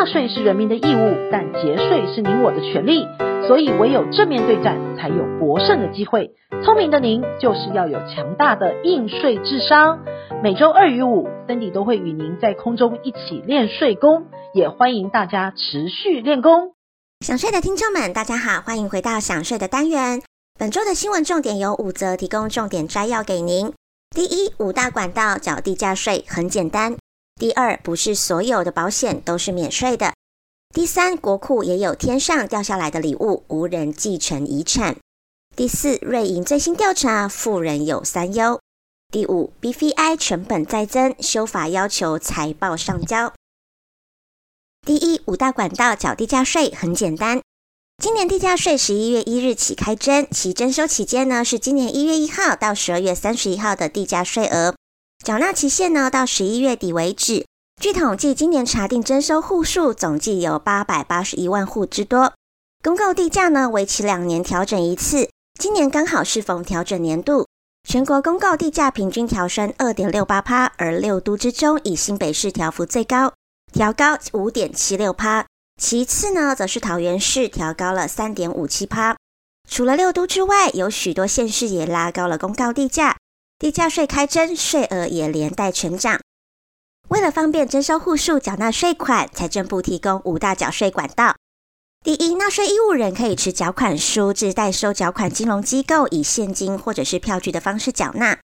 纳税是人民的义务，但节税是您我的权利。所以唯有正面对战，才有博胜的机会。聪明的您，就是要有强大的应税智商。每周二与五，Cindy 都会与您在空中一起练税功，也欢迎大家持续练功。想税的听众们，大家好，欢迎回到想税的单元。本周的新闻重点有五则，提供重点摘要给您。第一，五大管道缴地价税很简单。第二，不是所有的保险都是免税的。第三，国库也有天上掉下来的礼物，无人继承遗产。第四，瑞银最新调查，富人有三忧。第五，BVI 成本再增，修法要求财报上交。第一，五大管道缴地价税很简单。今年地价税十一月一日起开征，其征收期间呢是今年一月一号到十二月三十一号的地价税额，缴纳期限呢到十一月底为止。据统计，今年查定征收户数总计有八百八十一万户之多。公告地价呢，为期两年调整一次。今年刚好适逢调整年度，全国公告地价平均调升二点六八趴，而六都之中以新北市调幅最高，调高五点七六趴。其次呢，则是桃园市调高了三点五七趴。除了六都之外，有许多县市也拉高了公告地价，地价税开征，税额也连带成长。为了方便征收户数缴纳税款，财政部提供五大缴税管道。第一，纳税义务人可以持缴款书至代收缴款金融机构，以现金或者是票据的方式缴纳。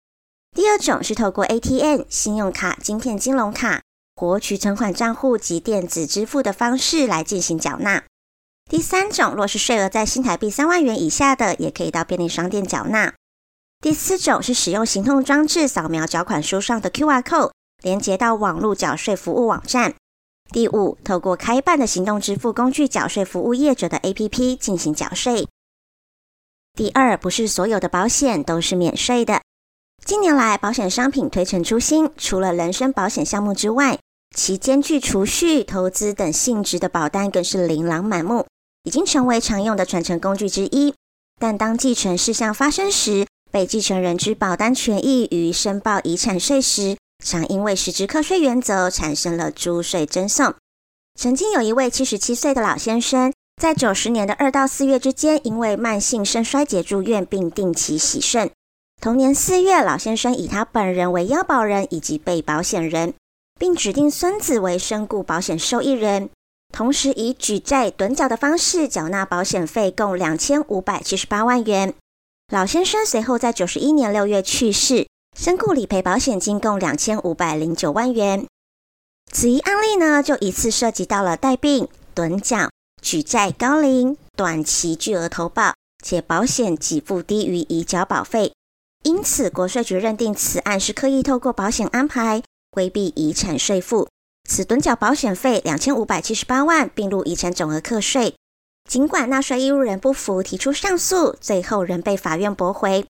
第二种是透过 ATM、信用卡、晶片金融卡、活取存款账户及电子支付的方式来进行缴纳。第三种，若是税额在新台币三万元以下的，也可以到便利商店缴纳。第四种是使用行动装置扫描缴款书上的 QR code。连接到网络缴税服务网站。第五，透过开办的行动支付工具缴税服务业者的 APP 进行缴税。第二，不是所有的保险都是免税的。近年来，保险商品推陈出新，除了人身保险项目之外，其兼具储蓄、投资等性质的保单更是琳琅满目，已经成为常用的传承工具之一。但当继承事项发生时，被继承人之保单权益于申报遗产税时，常因为实质课税原则产生了租税争讼。曾经有一位七十七岁的老先生，在九十年的二到四月之间，因为慢性肾衰竭住院，并定期洗肾。同年四月，老先生以他本人为腰保人以及被保险人，并指定孙子为身故保险受益人，同时以举债趸缴的方式缴纳保险费共两千五百七十八万元。老先生随后在九十一年六月去世。身故理赔保险金共两千五百零九万元。此一案例呢，就一次涉及到了带病、趸缴、举债高龄、短期巨额投保，且保险给付低于已缴保费。因此，国税局认定此案是刻意透过保险安排规避遗产税负。此趸缴保险费两千五百七十八万，并入遗产总额课税。尽管纳税义务人不服，提出上诉，最后仍被法院驳回。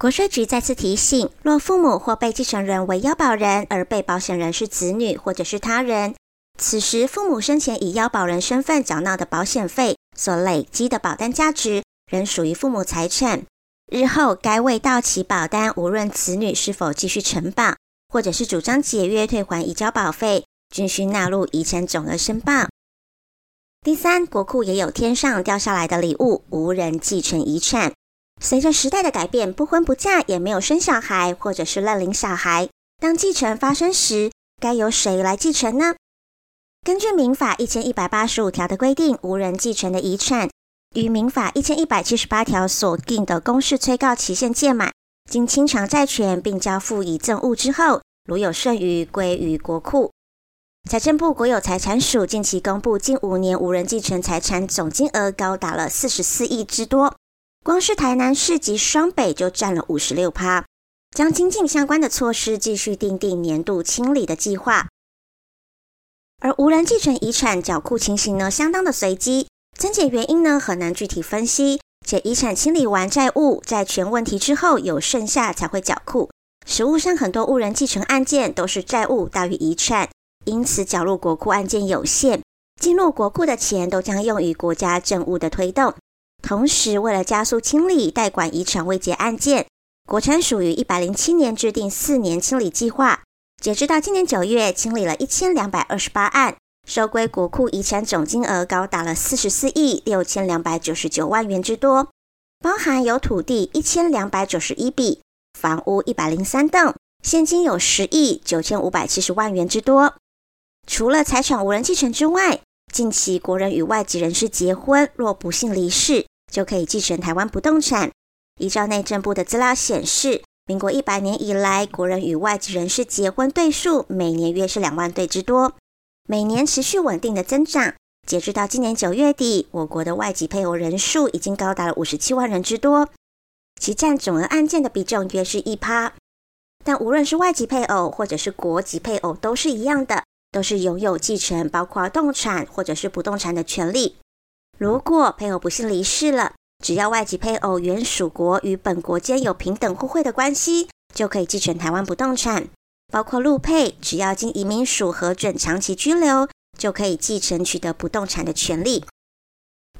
国税局再次提醒：若父母或被继承人为要保人，而被保险人是子女或者是他人，此时父母生前以要保人身份缴纳的保险费所累积的保单价值，仍属于父母财产。日后该未到期保单，无论子女是否继续承保，或者是主张解约退还已交保费，均需纳入遗产总额申报。第三，国库也有天上掉下来的礼物，无人继承遗产。随着时代的改变，不婚不嫁也没有生小孩，或者是认领小孩。当继承发生时，该由谁来继承呢？根据民法一千一百八十五条的规定，无人继承的遗产，于民法一千一百七十八条所定的公示催告期限届满，经清偿债权并交付遗赠物之后，如有剩余，归于国库。财政部国有财产署近期公布，近五年无人继承财产总金额高达了四十四亿之多。光是台南市及双北就占了五十六趴，将精进相关的措施，继续订定年度清理的计划。而无人继承遗产缴库情形呢，相当的随机，症结原因呢很难具体分析，且遗产清理完债务债权问题之后，有剩下才会缴库。实务上很多无人继承案件都是债务大于遗产，因此缴入国库案件有限，进入国库的钱都将用于国家政务的推动。同时，为了加速清理代管遗产未结案件，国产署于一百零七年制定四年清理计划，截至到今年九月，清理了一千两百二十八案，收归国库遗产总金额高达了四十四亿六千两百九十九万元之多，包含有土地一千两百九十一笔，房屋一百零三栋，现金有十亿九千五百七十万元之多。除了财产无人继承之外，近期国人与外籍人士结婚，若不幸离世，就可以继承台湾不动产。依照内政部的资料显示，民国一百年以来，国人与外籍人士结婚对数每年约是两万对之多，每年持续稳定的增长。截至到今年九月底，我国的外籍配偶人数已经高达了五十七万人之多，其占总额案件的比重约是一趴。但无论是外籍配偶或者是国籍配偶，都是一样的，都是拥有继承包括动产或者是不动产的权利。如果配偶不幸离世了，只要外籍配偶原属国与本国间有平等互惠的关系，就可以继承台湾不动产。包括陆配，只要经移民署核准长期居留，就可以继承取得不动产的权利。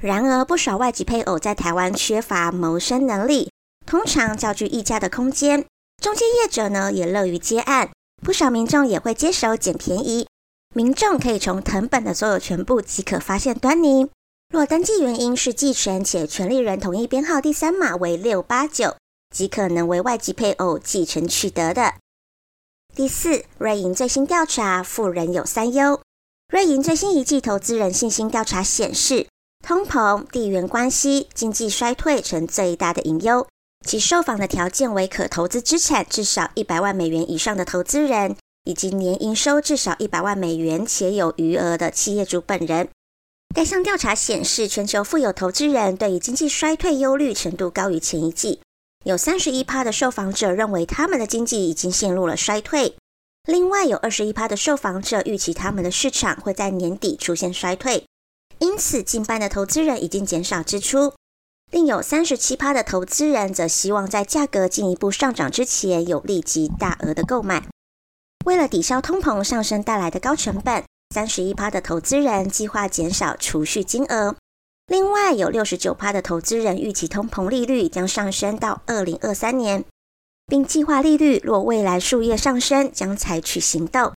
然而，不少外籍配偶在台湾缺乏谋生能力，通常较具议价的空间。中介业者呢，也乐于接案，不少民众也会接手捡便宜。民众可以从藤本的所有权簿即可发现端倪。若登记原因是继承，且权利人同意编号第三码为六八九，即可能为外籍配偶继承取得的。第四，瑞银最新调查，富人有三忧。瑞银最新一季投资人信心调查显示，通膨、地缘关系、经济衰退成最大的隐忧。其受访的条件为可投资资产至少一百万美元以上的投资人，以及年营收至少一百万美元且有余额的企业主本人。该项调查显示，全球富有投资人对于经济衰退忧虑程度高于前一季，有三十一趴的受访者认为他们的经济已经陷入了衰退，另外有二十一趴的受访者预期他们的市场会在年底出现衰退，因此近半的投资人已经减少支出，另有三十七趴的投资人则希望在价格进一步上涨之前有立即大额的购买，为了抵消通膨上升带来的高成本。三十一趴的投资人计划减少储蓄金额，另外有六十九趴的投资人预期通膨利率将上升到二零二三年，并计划利率若未来数月上升将采取行动。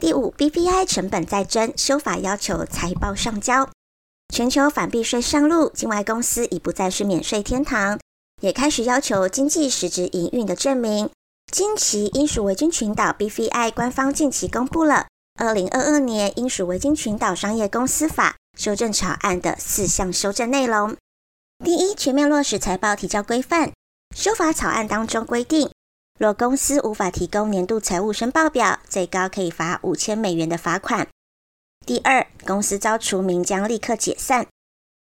第五，BPI 成本再增，修法要求财报上交。全球反避税上路，境外公司已不再是免税天堂，也开始要求经济实质营运的证明。近期英属维京群岛 BVI 官方近期公布了。二零二二年英属维京群岛商业公司法修正草案的四项修正内容：第一，全面落实财报提交规范。修法草案当中规定，若公司无法提供年度财务申报表，最高可以罚五千美元的罚款。第二，公司遭除名将立刻解散。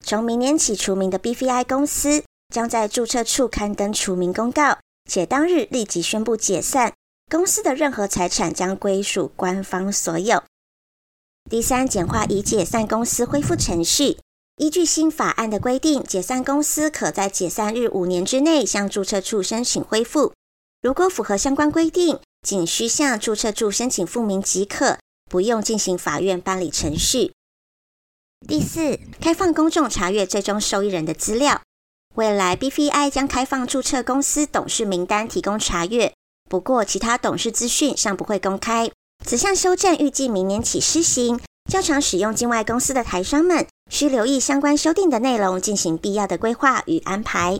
从明年起除名的 BVI 公司将在注册处刊登除名公告，且当日立即宣布解散。公司的任何财产将归属官方所有。第三，简化已解散公司恢复程序。依据新法案的规定，解散公司可在解散日五年之内向注册处申请恢复。如果符合相关规定，仅需向注册处申请复名即可，不用进行法院办理程序。第四，开放公众查阅最终受益人的资料。未来 BVI 将开放注册公司董事名单提供查阅。不过，其他董事资讯尚不会公开。此项修正预计明年起施行，较常使用境外公司的台商们需留意相关修订的内容，进行必要的规划与安排。